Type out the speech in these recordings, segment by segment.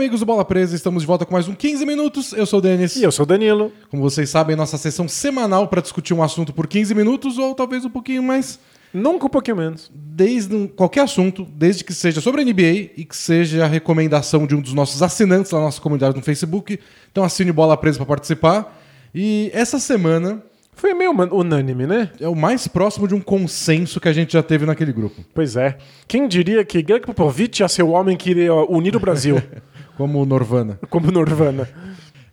amigos do Bola Presa? Estamos de volta com mais um 15 minutos. Eu sou o Denis. E eu sou o Danilo. Como vocês sabem, nossa sessão semanal para discutir um assunto por 15 minutos ou talvez um pouquinho mais. Nunca um pouquinho menos. Desde um- qualquer assunto, desde que seja sobre a NBA e que seja a recomendação de um dos nossos assinantes da nossa comunidade no Facebook. Então assine Bola Presa para participar. E essa semana Foi meio unânime, né? é o mais próximo de um consenso que a gente já teve naquele grupo. Pois é. Quem diria que Greg Popovich ia ser o homem que iria unir o Brasil, Como o Norvana. como Norvana.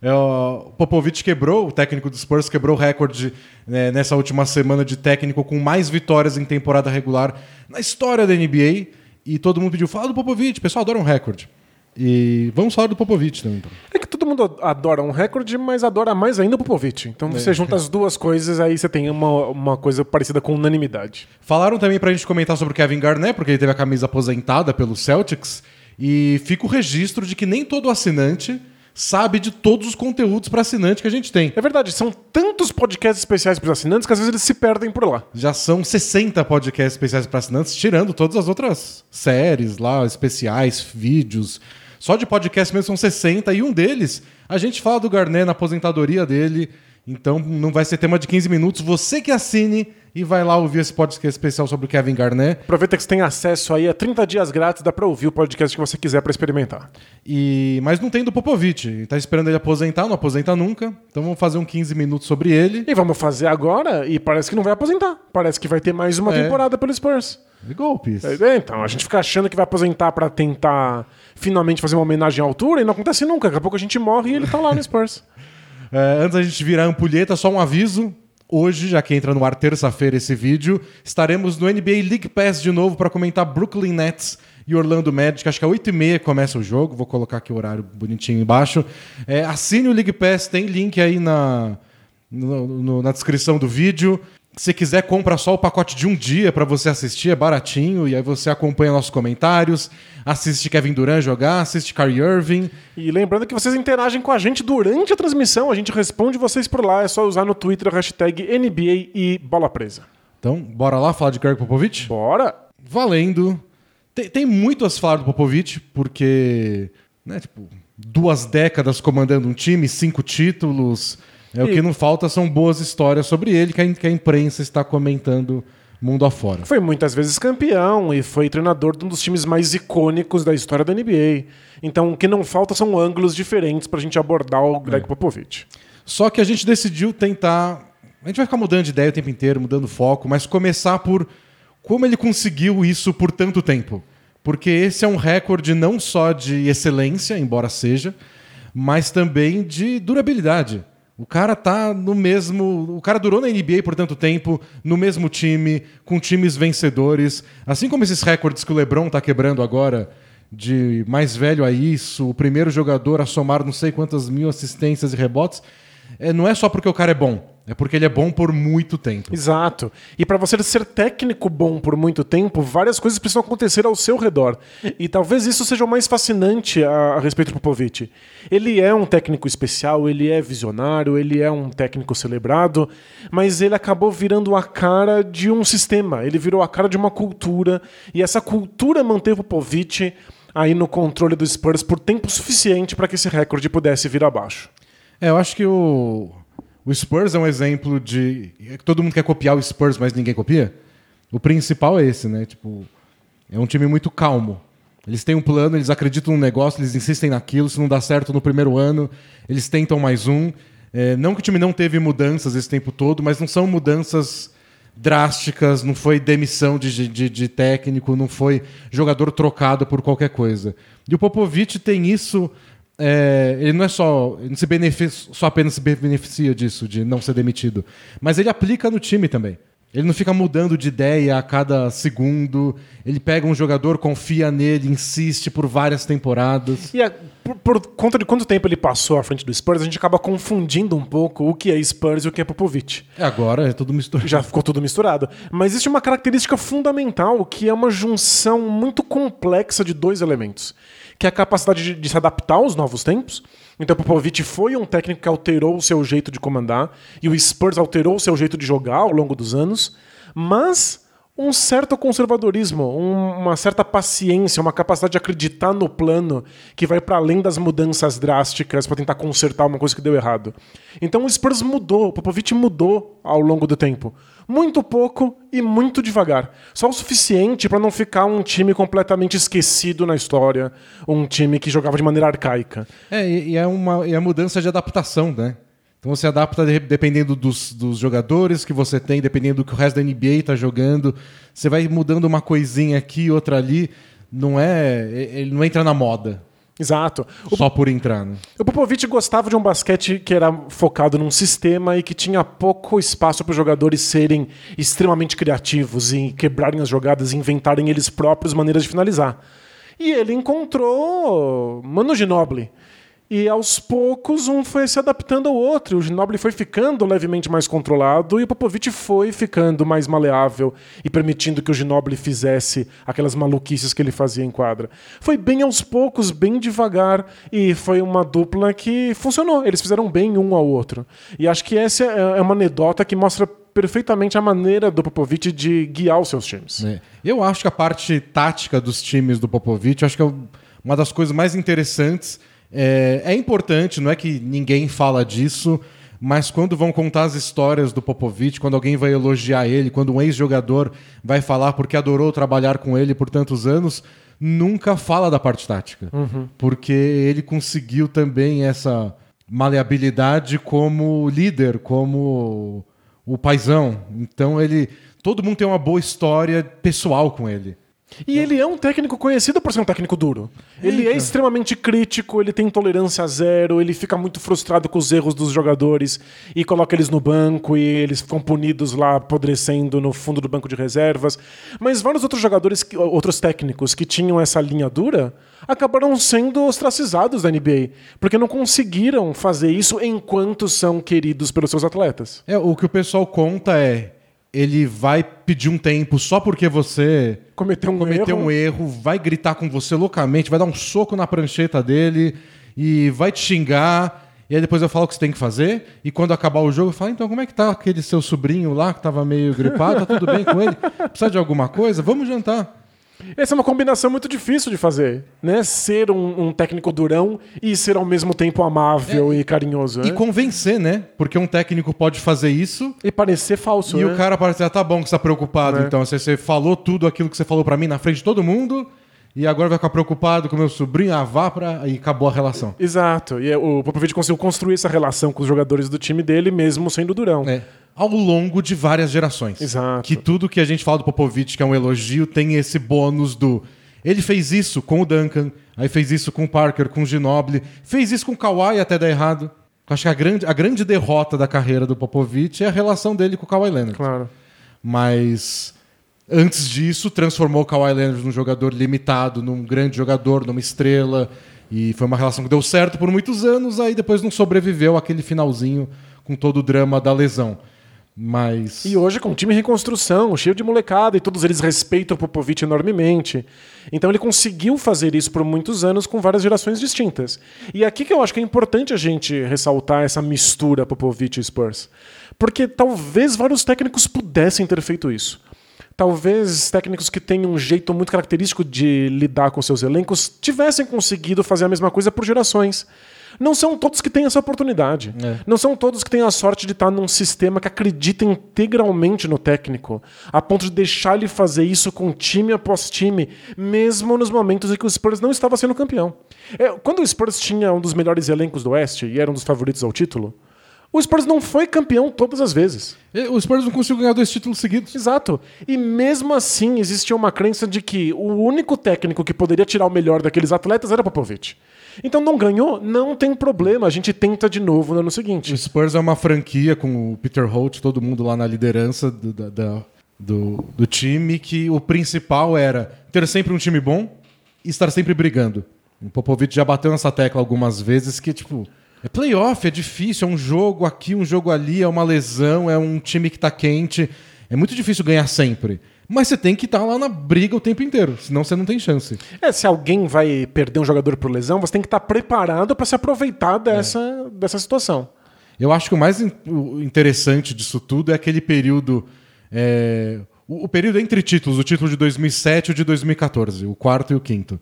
É, o Popovich quebrou, o técnico do Spurs quebrou o recorde né, nessa última semana de técnico com mais vitórias em temporada regular na história da NBA. E todo mundo pediu, fala do Popovich, o pessoal adora um recorde. E vamos falar do Popovich também. então. É que todo mundo adora um recorde, mas adora mais ainda o Popovich. Então você junta as duas coisas, aí você tem uma, uma coisa parecida com unanimidade. Falaram também pra gente comentar sobre o Kevin Garnett, porque ele teve a camisa aposentada pelo Celtics. E fica o registro de que nem todo assinante sabe de todos os conteúdos para assinante que a gente tem. É verdade, são tantos podcasts especiais para os assinantes que às vezes eles se perdem por lá. Já são 60 podcasts especiais para assinantes, tirando todas as outras séries lá, especiais, vídeos. Só de podcast mesmo são 60 e um deles a gente fala do Garnet na aposentadoria dele. Então não vai ser tema de 15 minutos. Você que assine e vai lá ouvir esse podcast especial sobre o Kevin Garnett. Aproveita que você tem acesso aí a 30 dias grátis, dá para ouvir o podcast que você quiser para experimentar. E mas não tem do Popovich. Tá esperando ele aposentar, não aposenta nunca. Então vamos fazer um 15 minutos sobre ele. E vamos fazer agora e parece que não vai aposentar. Parece que vai ter mais uma É. temporada pelo Spurs. De golpes. É, Então, a gente fica achando que vai aposentar pra tentar finalmente fazer uma homenagem à altura e não acontece nunca. Daqui a pouco a gente morre e ele tá lá no Spurs. É, antes da gente virar a ampulheta, só um aviso. Hoje, já que entra no ar terça-feira esse vídeo, estaremos no NBA League Pass de novo para comentar Brooklyn Nets e Orlando Magic. Acho que é 8h30 começa o jogo. Vou colocar aqui o horário bonitinho embaixo. É, assine o League Pass, tem link aí na, no- no- na descrição do vídeo. Se quiser, compra só o pacote de um dia para você assistir, é baratinho. E aí você acompanha nossos comentários, assiste Kevin Durant jogar, assiste Kyrie Irving. E lembrando que vocês interagem com a gente durante a transmissão, a gente responde vocês por lá. É só usar no Twitter a hashtag NBA e bola presa. Então, bora lá falar de Greg Popovich? Bora! Valendo. Tem, tem muito a se falar do Popovich, porque, né, tipo, duas décadas comandando um time, cinco títulos. É, O E- que não falta são boas histórias sobre ele que a, que a imprensa está comentando mundo afora. Foi muitas vezes campeão e foi treinador de um dos times mais icônicos da história da NBA. Então, o que não falta são ângulos diferentes pra gente abordar o Greg Popovich. Só que a gente decidiu tentar. A gente vai ficar mudando de ideia o tempo inteiro, mudando foco, mas começar por como ele conseguiu isso por tanto tempo. Porque esse é um recorde não só de excelência, embora seja, mas também de durabilidade. O cara tá no mesmo. O cara durou na NBA por tanto tempo, no mesmo time, com times vencedores. Assim como esses recordes que o LeBron tá quebrando agora, de mais velho a isso, o primeiro jogador a somar não sei quantas mil assistências e rebotes, é, não é só porque o cara é bom, é porque ele é bom por muito tempo. Exato. E para você ser técnico bom por muito tempo, várias coisas precisam acontecer ao seu redor. E talvez isso seja o mais fascinante a, a respeito do Popovich. Ele é um técnico especial, ele é visionário, ele é um técnico celebrado, mas ele acabou virando a cara de um sistema, ele virou a cara de uma cultura, e essa cultura manteve o Popovich aí no controle do Spurs por tempo suficiente para que esse recorde pudesse vir abaixo. É, eu acho que o, o Spurs é um exemplo de. Todo mundo quer copiar o Spurs, mas ninguém copia. O principal é esse, né? Tipo, é um time muito calmo. Eles têm um plano, eles acreditam no negócio, eles insistem naquilo. Se não dá certo no primeiro ano, eles tentam mais um. É, não que o time não teve mudanças esse tempo todo, mas não são mudanças drásticas, não foi demissão de, de, de técnico, não foi jogador trocado por qualquer coisa. E o Popovich tem isso. É, ele não é só. Ele não se beneficia, só apenas se beneficia disso, de não ser demitido. Mas ele aplica no time também. Ele não fica mudando de ideia a cada segundo. Ele pega um jogador, confia nele, insiste por várias temporadas. E a- por, por conta de quanto tempo ele passou à frente do Spurs, a gente acaba confundindo um pouco o que é Spurs e o que é Popovich. É agora, é tudo misturado. Já ficou tudo misturado. Mas existe uma característica fundamental que é uma junção muito complexa de dois elementos. Que é a capacidade de, de se adaptar aos novos tempos. Então, Popovich foi um técnico que alterou o seu jeito de comandar, e o Spurs alterou o seu jeito de jogar ao longo dos anos. Mas um certo conservadorismo, um- uma certa paciência, uma capacidade de acreditar no plano que vai para além das mudanças drásticas para tentar consertar uma coisa que deu errado. Então o Spurs mudou, o Popovich mudou ao longo do tempo. Muito pouco e muito devagar. Só o suficiente para não ficar um time completamente esquecido na história, um time que jogava de maneira arcaica. É, e, é uma e é mudança de adaptação, né? Então você adapta de- dependendo dos, dos jogadores que você tem, dependendo do que o resto da NBA tá jogando. Você vai mudando uma coisinha aqui, outra ali. Não é. Ele não entra na moda. Exato. O Só por entrar, né? O Popovich gostava de um basquete que era focado num sistema e que tinha pouco espaço para os jogadores serem extremamente criativos e quebrarem as jogadas e inventarem eles próprios maneiras de finalizar. E ele encontrou Mano Ginobili. E aos poucos um foi se adaptando ao outro. O Ginobili foi ficando levemente mais controlado e o Popovich foi ficando mais maleável e permitindo que o Ginobili fizesse aquelas maluquices que ele fazia em quadra. Foi bem aos poucos, bem devagar e foi uma dupla que funcionou. Eles fizeram bem um ao outro. E acho que essa é é uma anedota que mostra perfeitamente a maneira do Popovich de guiar os seus times. É. Eu acho que a parte tática dos times do Popovich, acho que é uma das coisas mais interessantes. É, é importante, não é que ninguém fala disso, mas quando vão contar as histórias do Popovich, quando alguém vai elogiar ele, quando um ex-jogador vai falar porque adorou trabalhar com ele por tantos anos, nunca fala da parte tática. Porque ele conseguiu também essa maleabilidade como líder, como o paizão. Então ele. Todo mundo tem uma boa história pessoal com ele. E ele é um técnico conhecido por ser um técnico duro. Ele é extremamente crítico, ele tem tolerância zero, ele fica muito frustrado com os erros dos jogadores e coloca eles no banco e eles ficam punidos lá, apodrecendo no fundo do banco de reservas. Mas vários outros jogadores, outros técnicos que tinham essa linha dura, acabaram sendo ostracizados da NBA, porque não conseguiram fazer isso enquanto são queridos pelos seus atletas. É, o que o pessoal conta é. Ele vai pedir um tempo só porque você Cometeu um cometeu erro. um erro, vai gritar com você loucamente, vai dar um soco na prancheta dele e vai te xingar. E aí depois eu falo o que você tem que fazer. E quando acabar o jogo, eu falo, então como é que tá aquele seu sobrinho lá que tava meio gripado? Tá tudo bem com ele? Precisa de alguma coisa? Vamos jantar. Essa é uma combinação muito difícil de fazer, né? Ser um, um técnico durão e ser ao mesmo tempo amável e carinhoso. É. E né? convencer, né? Porque um técnico pode fazer isso E parecer falso, e né? o cara parece, ah, tá bom que você tá preocupado. É. Então, você, você falou tudo aquilo que você falou pra mim na frente de todo mundo e agora vai ficar preocupado com o meu sobrinho, ah, vá pra... E acabou a relação. Exato. E é, o Popovich conseguiu construir essa relação com os jogadores do time dele, mesmo sendo durão. É, ao longo de várias gerações. Exato. Que tudo que a gente fala do Popovich, que é um elogio, tem esse bônus do. Ele fez isso com o Duncan, aí fez isso com o Parker, com o Ginobili, fez isso com o Kawhi até dar errado. Acho que a grande, a grande derrota da carreira do Popovich é a relação dele com o Kawhi Leonard. Claro. Mas antes disso, transformou o Kawhi Leonard num jogador limitado, num grande jogador, numa estrela. E foi uma relação que deu certo por muitos anos, aí depois não sobreviveu aquele finalzinho com todo o drama da lesão. Mas. E hoje com um time em reconstrução, cheio de molecada, e todos eles respeitam o Popovich enormemente. Então ele conseguiu fazer isso por muitos anos com várias gerações distintas. E aqui que eu acho que é importante a gente ressaltar essa mistura Popovich e Spurs. Porque talvez vários técnicos pudessem ter feito isso. Talvez técnicos que têm um jeito muito característico de lidar com seus elencos tivessem conseguido fazer a mesma coisa por gerações. Não são todos que têm essa oportunidade. É. Não são todos que têm a sorte de estar num sistema que acredita integralmente no técnico, a ponto de deixar ele fazer isso com time após time, mesmo nos momentos em que o Spurs não estava sendo campeão. É, quando o Spurs tinha um dos melhores elencos do Oeste e era um dos favoritos ao título, o Spurs não foi campeão todas as vezes. O Spurs não conseguiu ganhar dois títulos seguidos. Exato. E mesmo assim existia uma crença de que o único técnico que poderia tirar o melhor daqueles atletas era Popovich. Então não ganhou, não tem problema, a gente tenta de novo no ano seguinte. O Spurs é uma franquia com o Peter Holt, todo mundo lá na liderança do, da- do, do time, que o principal era ter sempre um time bom e estar sempre brigando. O Popovich já bateu nessa tecla algumas vezes que, tipo, é playoff, é difícil, é um jogo aqui, um jogo ali, é uma lesão, é um time que tá quente. É muito difícil ganhar sempre. Mas você tem que estar lá na briga o tempo inteiro, senão você não tem chance. É, se alguém vai perder um jogador por lesão, você tem que estar preparado para se aproveitar dessa, dessa situação. Eu acho que o mais in- o interessante disso tudo é aquele período. é, o, o período entre títulos, o título de 2007 e o de 2014, o quarto e o quinto.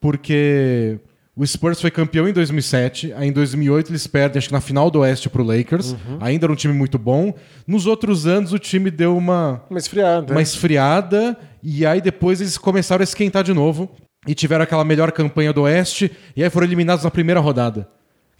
Porque o Spurs foi campeão em 2007, aí em 2008 eles perdem, acho que na final do Oeste pro Lakers. Uhum. Ainda era um time muito bom. Nos outros anos o time deu uma, Uma esfriada. uma esfriada e aí depois eles começaram a esquentar de novo e tiveram aquela melhor campanha do Oeste e aí foram eliminados na primeira rodada.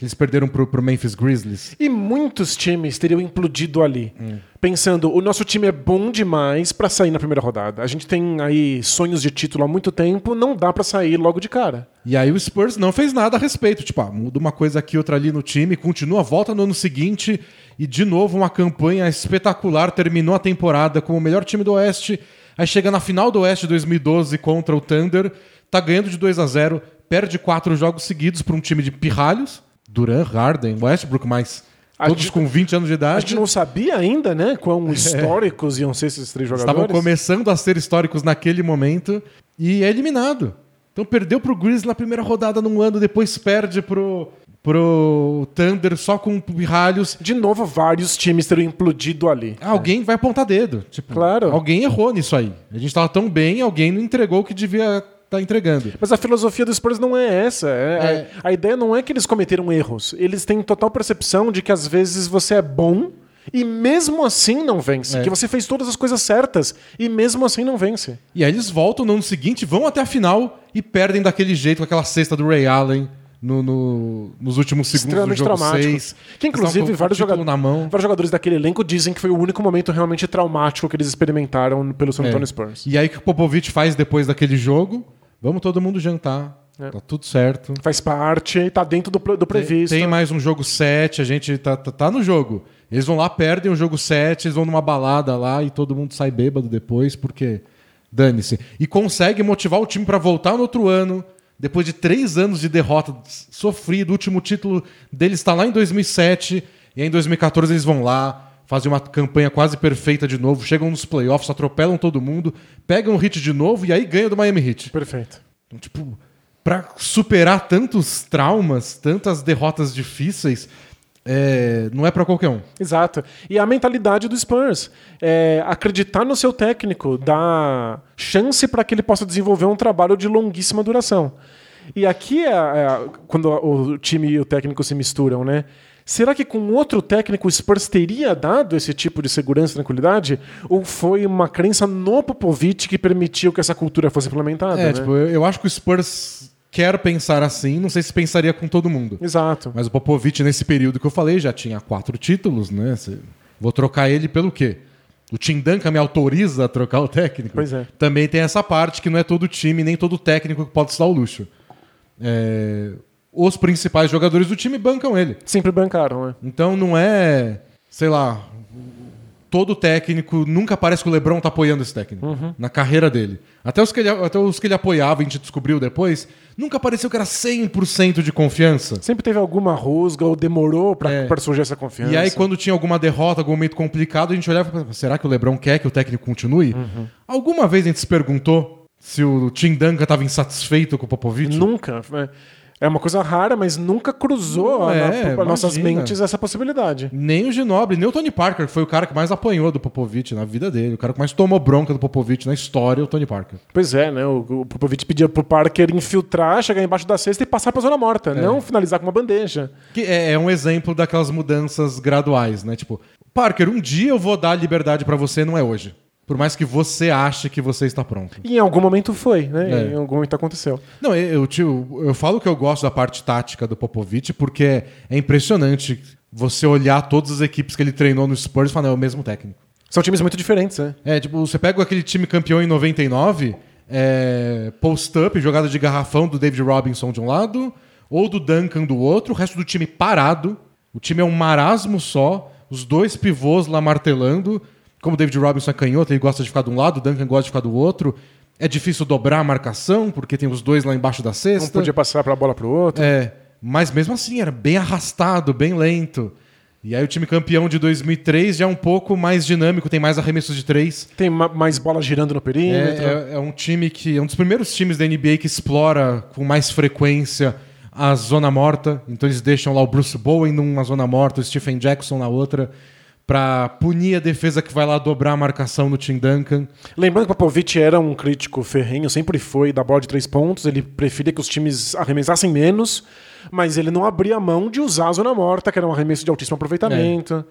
Que eles perderam pro, pro Memphis Grizzlies. E muitos times teriam implodido ali. Pensando, o nosso time é bom demais pra sair na primeira rodada. A gente tem aí sonhos de título há muito tempo, não dá pra sair logo de cara. E aí o Spurs não fez nada a respeito. Tipo, ah, muda uma coisa aqui, outra ali no time, continua, volta no ano seguinte e de novo uma campanha espetacular. Terminou a temporada como o melhor time do Oeste. Aí chega na final do Oeste 2012 contra o Thunder, tá ganhando de 2 a 0 perde quatro jogos seguidos para um time de pirralhos. Duran, Harden, Westbrook, mais. A Todos gente- com 20 anos de A idade. gente não sabia ainda, né, quão históricos iam ser esses três Estavam jogadores. começando a ser históricos naquele momento e é eliminado. Então perdeu pro Grizzlies na primeira rodada num ano, depois perde pro, pro Thunder só com pirralhos. De novo, vários times teriam implodido ali. Alguém vai apontar dedo. Tipo, Claro. Alguém errou nisso aí. A gente tava tão bem, alguém não entregou o que devia estar entregando. Mas a filosofia do Spurs não é essa. É, É. A, a ideia não é que eles cometeram erros. Eles têm total percepção de que às vezes você é bom e mesmo assim não vence. É. Que você fez todas as coisas certas e mesmo assim não vence. E aí eles voltam no ano seguinte, vão até a final e perdem daquele jeito com aquela cesta do Ray Allen no- no- nos últimos segundos do jogo traumático. 6. Que inclusive vários, jogadores joga- na mão. vários jogadores daquele elenco dizem que foi o único momento realmente traumático que eles experimentaram pelo San É. Antonio Spurs. E aí o que o Popovich faz depois daquele jogo? Vamos todo mundo jantar. É. Tá tudo certo. Faz parte, tá dentro do, do previsto. Tem mais um jogo 7, a gente tá, tá, tá no jogo. Eles vão lá, perdem o jogo 7, eles vão numa balada lá e todo mundo sai bêbado depois, porque dane-se. E consegue motivar o time pra voltar no outro ano, depois de três anos de derrota sofrido. O último título deles está lá em 2007, e aí em 2014 eles vão lá, fazem uma campanha quase perfeita de novo, chegam nos playoffs, atropelam todo mundo, pegam o hit de novo e aí ganham do Miami Heat. Perfeito. Então, tipo, pra superar tantos traumas, tantas derrotas difíceis, é, não é pra qualquer um. Exato. E a mentalidade do Spurs. É acreditar no seu técnico, dar chance para que ele possa desenvolver um trabalho de longuíssima duração. E aqui é, é quando o time e o técnico se misturam, né? Será que com outro técnico o Spurs teria dado esse tipo de segurança e tranquilidade? Ou foi uma crença no Popovich que permitiu que essa cultura fosse implementada? É, né? tipo, eu, acho que o Spurs quer pensar assim, não sei se pensaria com todo mundo. Exato. Mas o Popovich, nesse período que eu falei, já tinha quatro títulos, né? Vou trocar ele pelo quê? O Tim Duncan me autoriza a trocar o técnico? Pois é. Também tem essa parte que não é todo time, nem todo técnico que pode se dar o luxo. É, Os principais jogadores do time bancam ele. Sempre bancaram, né? Então não é, sei lá, todo técnico nunca parece que o LeBron tá apoiando esse técnico Uhum. na carreira dele. Até os que ele, até os que ele apoiava, a gente descobriu depois, nunca pareceu que era 100% de confiança. Sempre teve alguma rusga ou demorou pra, É. surgir essa confiança. E aí, quando tinha alguma derrota, algum momento complicado, a gente olhava e falava, será que o LeBron quer que o técnico continue? Uhum. Alguma vez a gente se perguntou se o Tim Duncan estava insatisfeito com o Popovich? Nunca. é. É uma coisa rara, mas nunca cruzou é, na- nossas mentes essa possibilidade. Nem o Ginoble, nem o Tony Parker, que foi o cara que mais apanhou do Popovich na vida dele. O cara que mais tomou bronca do Popovich na história, é o Tony Parker. Pois é, né? O, o Popovich pedia pro Parker infiltrar, chegar embaixo da cesta e passar pra zona morta, não finalizar com uma bandeja. Que é, é um exemplo daquelas mudanças graduais, né? Tipo, Parker, um dia eu vou dar liberdade pra você, não é hoje. Por mais que você ache que você está pronto. E em algum momento foi, né? É. Em algum momento aconteceu. Não, eu, tio, eu falo que eu gosto da parte tática do Popovich porque é, é impressionante você olhar todas as equipes que ele treinou no Spurs e falar, não, é o mesmo técnico. São times muito diferentes, né? É, tipo, você pega aquele time campeão em 99, é, post-up, jogada de garrafão do David Robinson de um lado, ou do Duncan do outro, o resto do time parado. O time é um marasmo só, os dois pivôs lá martelando. Como o David Robinson é canhoto, ele gosta de ficar de um lado, o Duncan gosta de ficar do outro. É difícil dobrar a marcação, porque tem os dois lá embaixo da Um cesta. podia passar pra bola pro outro. É, mas mesmo assim era bem arrastado, bem lento. E aí o time campeão de 2003 já é um pouco mais dinâmico, tem mais arremessos de três. Tem ma- mais bola girando no perímetro. É, é- é um time que é um dos primeiros times da NBA que explora com mais frequência a zona morta. Então eles deixam lá o Bruce Bowen numa zona morta, o Stephen Jackson na outra, pra punir a defesa que vai lá dobrar a marcação no Tim Duncan. Lembrando que o Popovich era um crítico ferrenho, sempre foi da bola de três pontos, ele preferia que os times arremessassem menos, mas ele não abria mão de usar a zona morta, que era um arremesso de altíssimo aproveitamento.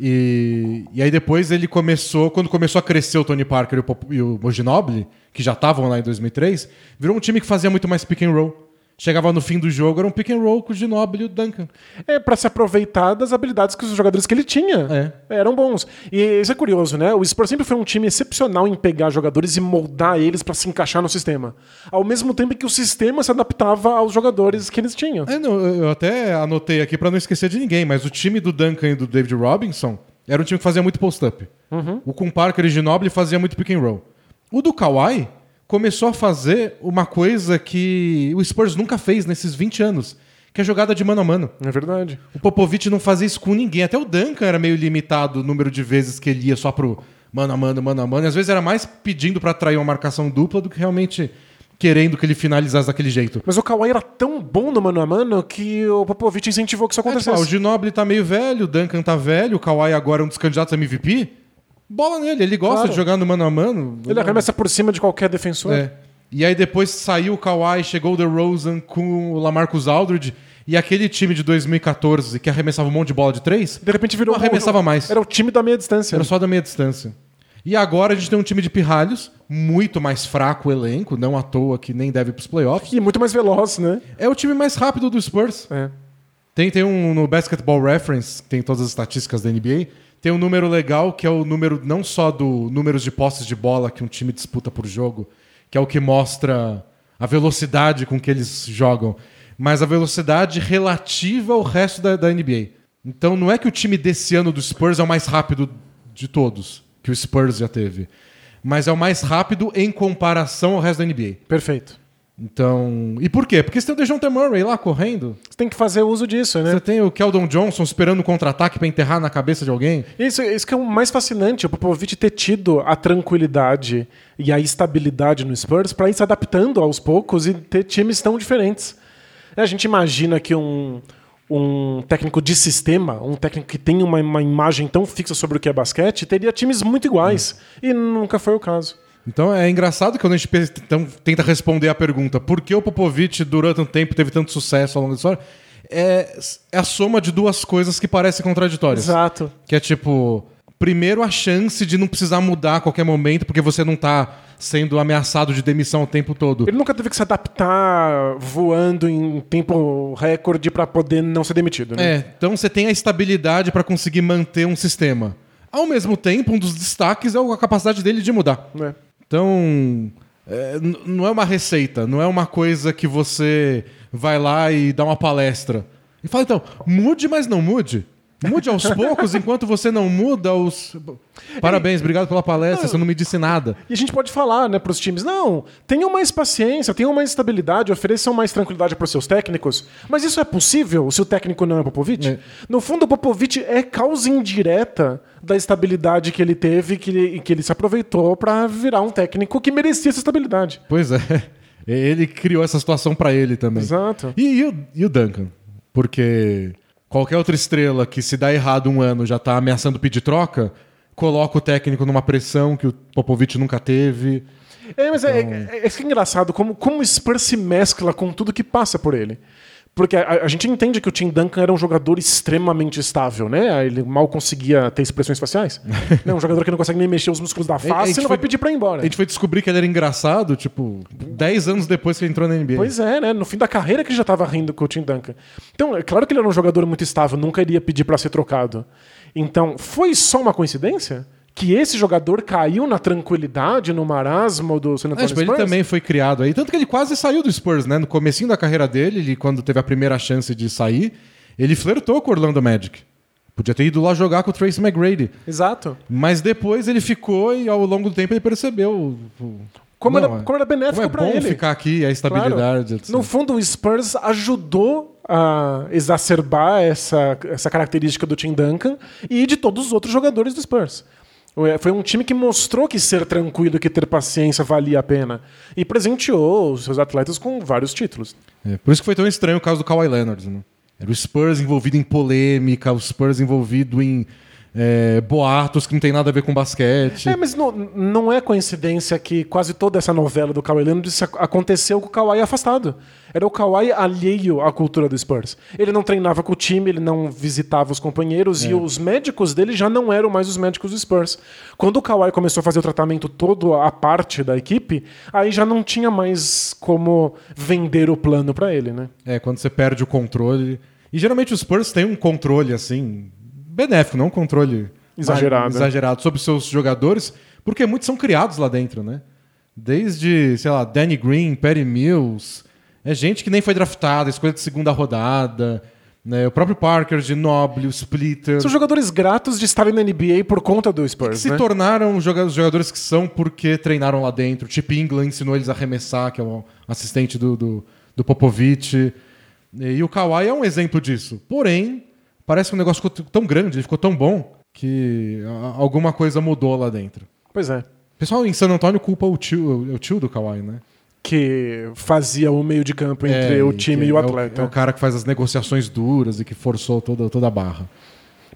E, e aí depois ele começou, quando começou a crescer o Tony Parker e o, Pop- e o Ginobili, que já estavam lá em 2003, virou um time que fazia muito mais pick and roll. Chegava no fim do jogo, era um pick and roll com o Ginobili e o Duncan. É pra se aproveitar das habilidades que os jogadores que ele tinha eram bons. E isso é curioso, né? O Spurs sempre foi um time excepcional em pegar jogadores e moldar eles pra se encaixar no sistema. Ao mesmo tempo que o sistema se adaptava aos jogadores que eles tinham. É, não, eu até anotei aqui pra não esquecer de ninguém, mas o time do Duncan e do David Robinson era um time que fazia muito post-up. O com Parker e Ginobili fazia muito pick and roll. O do Kawhi começou a fazer uma coisa que o Spurs nunca fez nesses 20 anos, que é jogada de mano a mano. É verdade. O Popovich não fazia isso com ninguém. Até o Duncan era meio limitado o número de vezes que ele ia só pro mano a mano, mano a mano. E às vezes era mais pedindo pra atrair uma marcação dupla do que realmente querendo que ele finalizasse daquele jeito. Mas o Kawhi era tão bom no mano a mano que o Popovich incentivou que isso É, tipo, acontecesse. ah, o Ginobili tá meio velho, o Duncan tá velho, o Kawhi agora é um dos candidatos a MVP. Bola nele, ele gosta Claro. de jogar no mano a mano. Ele arremessa por cima de qualquer defensor. É. E aí depois saiu o Kawhi, chegou o DeRozan com o Lamarcus Aldridge e aquele time de 2014 que arremessava um monte de bola de três, De repente virou Não arremessava mais. Era o time da meia distância. era só da meia distância. E agora a gente tem um time de pirralhos, muito mais fraco o elenco, não à toa que nem deve pros playoffs. E muito mais veloz, né? É o time mais rápido do Spurs. É. Tem, tem um no Basketball Reference, que tem todas as estatísticas da NBA, tem um número legal que é o número não só do números de posses de bola que um time disputa por jogo, que é o que mostra a velocidade com que eles jogam, mas a velocidade relativa ao resto da, da NBA. Então não é que o time desse ano do Spurs é o mais rápido de todos, que o Spurs já teve, mas é o mais rápido em comparação ao resto da NBA. Perfeito. Então, e por quê? Porque você tem o DeJounte Murray lá correndo, Você tem que fazer uso disso, né? você tem o Keldon Johnson esperando o contra-ataque pra enterrar na cabeça de alguém. Isso, isso que é o mais fascinante, o Popovich ter tido a tranquilidade e a estabilidade no Spurs para ir se adaptando aos poucos e ter times tão diferentes. A gente imagina que um, um técnico de sistema, um técnico que tem uma, uma imagem tão fixa sobre o que é basquete, teria times muito iguais. E nunca foi o caso. Então é engraçado que quando a gente então, tenta responder a pergunta por que o Popovich durante tanto tempo teve tanto sucesso ao longo da história, é, é a soma de duas coisas que parecem contraditórias. Exato. Que é tipo, primeiro a chance de não precisar mudar a qualquer momento porque você não tá sendo ameaçado de demissão o tempo todo. Ele nunca teve que se adaptar voando em tempo recorde para poder não ser demitido, né? É, então você tem a estabilidade para conseguir manter um sistema. Ao mesmo tempo, um dos destaques é a capacidade dele de mudar. É. Então, é, não é uma receita, não é uma coisa que você vai lá e dá uma palestra. E fala, então, mude, mas não mude. Mude aos poucos, enquanto você não muda os. Parabéns, obrigado pela palestra, você não me disse nada. E a gente pode falar, né, para os times, não, tenham mais paciência, tenham mais estabilidade, ofereçam mais tranquilidade para os seus técnicos. Mas isso é possível se o técnico não é Popovich? É. No fundo, o Popovich é causa indireta da estabilidade que ele teve que ele, que ele se aproveitou para virar um técnico que merecia essa estabilidade. Pois é. Ele criou essa situação pra ele também. Exato. E, e o, e o Duncan? Porque qualquer outra estrela que se dá errado um ano já tá ameaçando pedir troca, coloca o técnico numa pressão que o Popovich nunca teve. É, mas é, é, é, é engraçado como, como o Spurs se mescla com tudo que passa por ele. Porque a, a gente entende que o Tim Duncan era um jogador extremamente estável, né? Ele mal conseguia ter expressões faciais. né? Um jogador que não consegue nem mexer os músculos da face e não vai foi- pedir pra ir embora. A gente foi descobrir que ele era engraçado, tipo, 10 anos depois que ele entrou na NBA. Pois é, né? No fim da carreira que ele já tava rindo com o Tim Duncan. Então, é claro que ele era um jogador muito estável, nunca iria pedir pra ser trocado. Então, foi só uma coincidência? Que esse jogador caiu na tranquilidade, no marasmo do San É, Antonio tipo, ele Spurs? também foi criado aí. Tanto que ele quase saiu do Spurs, né? No comecinho da carreira dele, ele, quando teve a primeira chance de sair, ele flertou com o Orlando Magic. Podia ter ido lá jogar com o Tracy McGrady. Exato. Mas depois ele ficou e ao longo do tempo ele percebeu. Como, Não, era, é- como era benéfico como é bom ele. ficar aqui, a estabilidade. Claro. No fundo, o Spurs ajudou a exacerbar essa, essa característica do Tim Duncan e de todos os outros jogadores do Spurs. É, Foi um time que mostrou que ser tranquilo, que ter paciência valia a pena. E presenteou os seus atletas com vários títulos. É, por isso que foi tão estranho o caso do Kawhi Leonard. Né? Era o Spurs envolvido em polêmica, o Spurs envolvido em é, boatos que não tem nada a ver com basquete. É, mas não, não é coincidência que quase toda essa novela do Kawhi Leonard aconteceu com o Kawhi afastado. Era o Kawhi alheio à cultura do Spurs. Ele não treinava com o time, ele não visitava os companheiros e os médicos dele já não eram mais os médicos do Spurs. Quando o Kawhi começou a fazer o tratamento todo à parte da equipe, aí já não tinha mais como vender o plano pra ele, né? É, quando você perde o controle. E geralmente os Spurs têm um controle, assim, benéfico, não um controle Exagerado, exagerado sobre seus jogadores, porque muitos são criados lá dentro, né? Desde, sei lá, Danny Green, Perry Mills. É gente que nem foi draftada, escolha de segunda rodada. Né? O próprio Parker, Ginobili, o Splitter. São jogadores gratos de estarem na NBA por conta do Spurs, se né? tornaram os jogadores que são porque treinaram lá dentro. Chip England ensinou eles a arremessar, que é o assistente do, do, do Popovich. E o Kawhi é um exemplo disso. Porém, parece que o negócio ficou tão grande, ficou tão bom, que alguma coisa mudou lá dentro. Pois é. O pessoal em San Antônio culpa o tio, o tio do Kawhi, né? Que fazia o meio de campo entre É, o time e o é atleta. É o cara que faz as negociações duras e que forçou toda, toda a barra.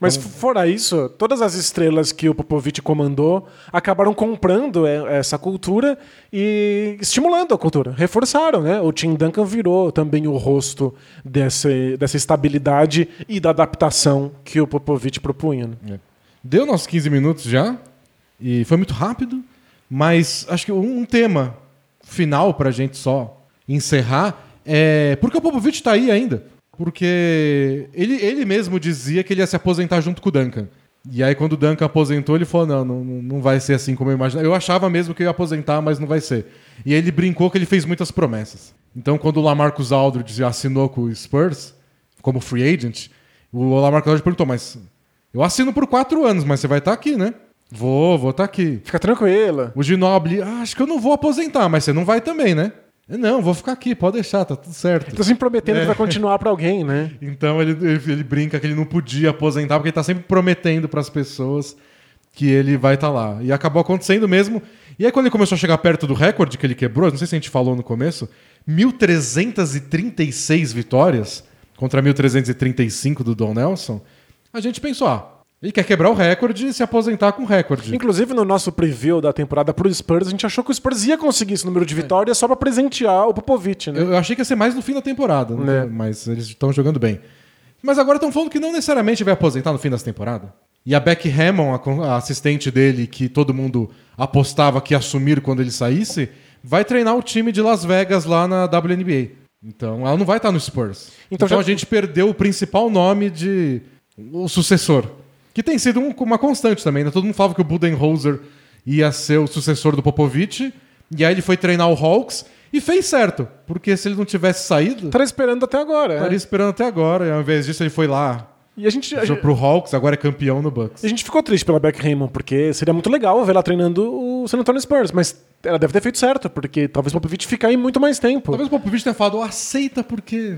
Mas fora isso, todas as estrelas que o Popovich comandou acabaram comprando é, essa cultura e estimulando a cultura. Reforçaram, né? O Tim Duncan virou também o rosto desse, dessa estabilidade e da adaptação que o Popovich propunha. né? Deu nossos 15 minutos já, e foi muito rápido, mas acho que um, tema final pra gente só encerrar é. Por que o Popovich tá aí ainda? Porque ele, ele mesmo dizia que ele ia se aposentar junto com o Duncan. E aí, quando o Duncan aposentou, ele falou: não, não, não vai ser assim como eu imaginava. Eu achava mesmo que eu ia aposentar, mas não vai ser. E aí ele brincou que ele fez muitas promessas. Então, quando o Lamarcus Aldridge assinou com o Spurs, como free agent, o Lamarcus Aldridge perguntou: mas eu assino por quatro anos, mas você vai estar aqui, né? Vou, vou estar aqui. Fica tranquila. O Ginobili, ah, acho que eu não vou aposentar, mas você não vai também, né? Não, vou ficar aqui, pode deixar, tá tudo certo. Tá sempre prometendo É. que vai continuar pra alguém, né? Então ele, ele, ele brinca que ele não podia aposentar, porque ele tá sempre prometendo pras pessoas que ele vai estar lá. E acabou acontecendo mesmo. E aí, quando ele começou a chegar perto do recorde que ele quebrou, não sei se a gente falou no começo, 1.336 vitórias contra 1.335 do Don Nelson, a gente pensou, ah, ele quer quebrar o recorde e se aposentar com o recorde. Inclusive, no nosso preview da temporada pro Spurs, a gente achou que o Spurs ia conseguir esse número de vitórias só pra presentear o Popovich, né? Eu, eu achei que ia ser mais no fim da temporada, né? É. mas eles estão jogando bem. Mas agora estão falando que não necessariamente vai aposentar no fim dessa temporada. E a Becky Hammond, a assistente dele, que todo mundo apostava que ia assumir quando ele saísse, vai treinar o time de Las Vegas lá na WNBA. Então ela não vai estar no Spurs. Então Então, já- a gente perdeu o principal nome de o sucessor. Que tem sido um- uma constante também, né? Todo mundo falava que o Budenholzer ia ser o sucessor do Popovich. E aí ele foi treinar o Hawks e fez certo. Porque se ele não tivesse saído, Tá esperando até agora. estaria é. esperando até agora. E ao invés disso, ele foi lá E a gente, a, gente, pro Hawks, agora é campeão no Bucks. a gente ficou triste pela Beck Raymond, porque seria muito legal ver ela treinando o San Antonio Spurs, mas ela deve ter feito certo, porque talvez o Popovich fique aí muito mais tempo. Talvez o Popovich tenha falado, aceita porque...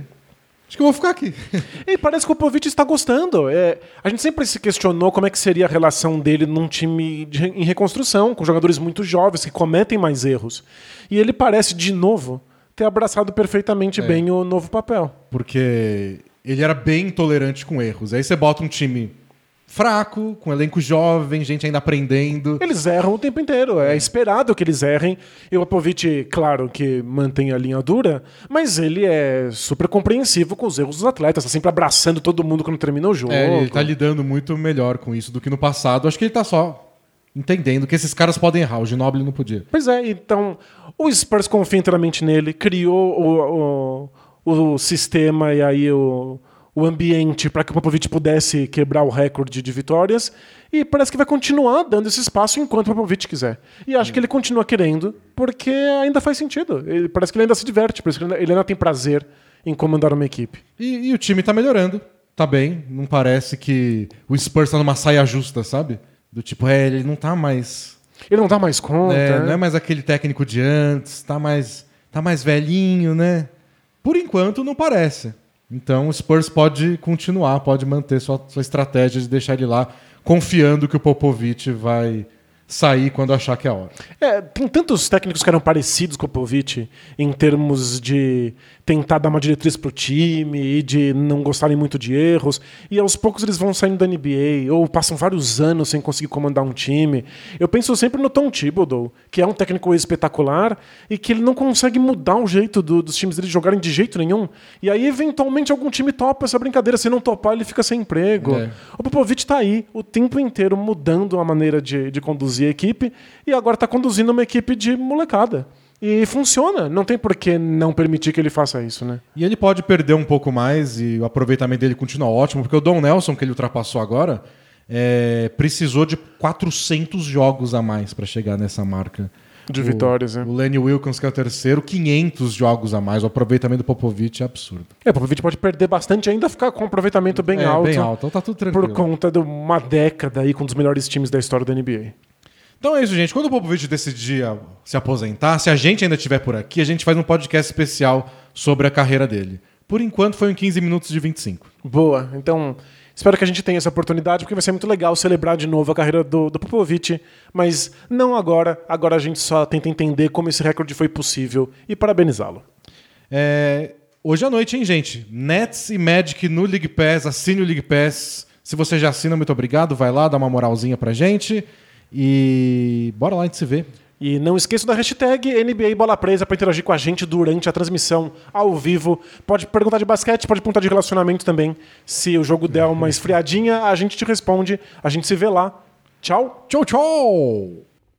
Acho que eu vou ficar aqui. E parece que o Popovich está gostando. É, a gente sempre se questionou como é que seria a relação dele num time de- em reconstrução, com jogadores muito jovens que cometem mais erros. E ele parece, de novo, ter abraçado perfeitamente É. bem o novo papel. Porque ele era bem intolerante com erros. Aí você bota um time fraco, com elenco jovem, gente ainda aprendendo. Eles erram o tempo inteiro. É esperado que eles errem. E o Popovich, claro, que mantém a linha dura, mas ele é super compreensivo com os erros dos atletas. Tá sempre abraçando todo mundo quando termina o jogo. É, ele tá lidando muito melhor com isso do que no passado. Acho que ele tá só entendendo que esses caras podem errar. O Ginobili não podia. Pois é, então o Spurs confia inteiramente nele, criou o, o, o sistema e aí o, o ambiente para que o Popovich pudesse quebrar o recorde de vitórias e parece que vai continuar dando esse espaço enquanto o Popovich quiser. E acho que ele continua querendo porque ainda faz sentido. Ele, parece que ele ainda se diverte, parece que ele ainda, ele ainda tem prazer em comandar uma equipe. E, e o time tá melhorando. Tá bem. Não parece que o Spurs tá numa saia justa, sabe? Do tipo, é, ele não tá mais. Ele não dá mais conta. É, né? não é mais aquele técnico de antes, tá mais, tá mais velhinho, né? Por enquanto, não parece. Então o Spurs pode continuar, pode manter sua, sua estratégia de deixar ele lá, confiando que o Popovich vai sair quando achar que é a hora. É, tem tantos técnicos que eram parecidos com o Popovic em termos de tentar dar uma diretriz pro time e de não gostarem muito de erros. E aos poucos eles vão saindo da NBA ou passam vários anos sem conseguir comandar um time. Eu penso sempre no Tom Thibodeau, que é um técnico espetacular e que ele não consegue mudar o jeito do, dos times dele jogarem de jeito nenhum. E aí, eventualmente, algum time topa essa brincadeira. Se não topar, ele fica sem emprego. É. O Popovich tá aí o tempo inteiro mudando a maneira de, de conduzir a equipe e agora tá conduzindo uma equipe de molecada. E funciona. Não tem por que não permitir que ele faça isso, né? E ele pode perder um pouco mais e o aproveitamento dele continua ótimo, porque o Don Nelson, que ele ultrapassou agora, é, precisou de 400 jogos a mais para chegar nessa marca. De O- vitórias, né? O Lenny Wilkins, que é o terceiro, 500 jogos a mais. O aproveitamento do Popovich é absurdo. É, o Popovich pode perder bastante ainda ficar com um aproveitamento bem é, alto. bem alto. Então tá tudo tranquilo. Por conta de uma década aí com um dos melhores times da história da NBA. Então é isso, gente. Quando o Popovich decidir se aposentar, se a gente ainda estiver por aqui, a gente faz um podcast especial sobre a carreira dele. Por enquanto foi em 15 minutos de 25. Boa. Então, espero que a gente tenha essa oportunidade, porque vai ser muito legal celebrar de novo a carreira do, do Popovich. Mas não agora. Agora a gente só tenta entender como esse recorde foi possível e parabenizá-lo. É, Hoje à noite, hein, gente? Nets e Magic no League Pass. Assine o League Pass. Se você já assina, muito obrigado. Vai lá, dá uma moralzinha pra gente. E bora lá, a gente se vê. E não esqueça da hashtag NBA Bola Presa para interagir com a gente durante a transmissão ao vivo. Pode perguntar de basquete, pode perguntar de relacionamento também. Se o jogo der uma esfriadinha, a gente te responde. A gente se vê lá. Tchau. Tchau, tchau!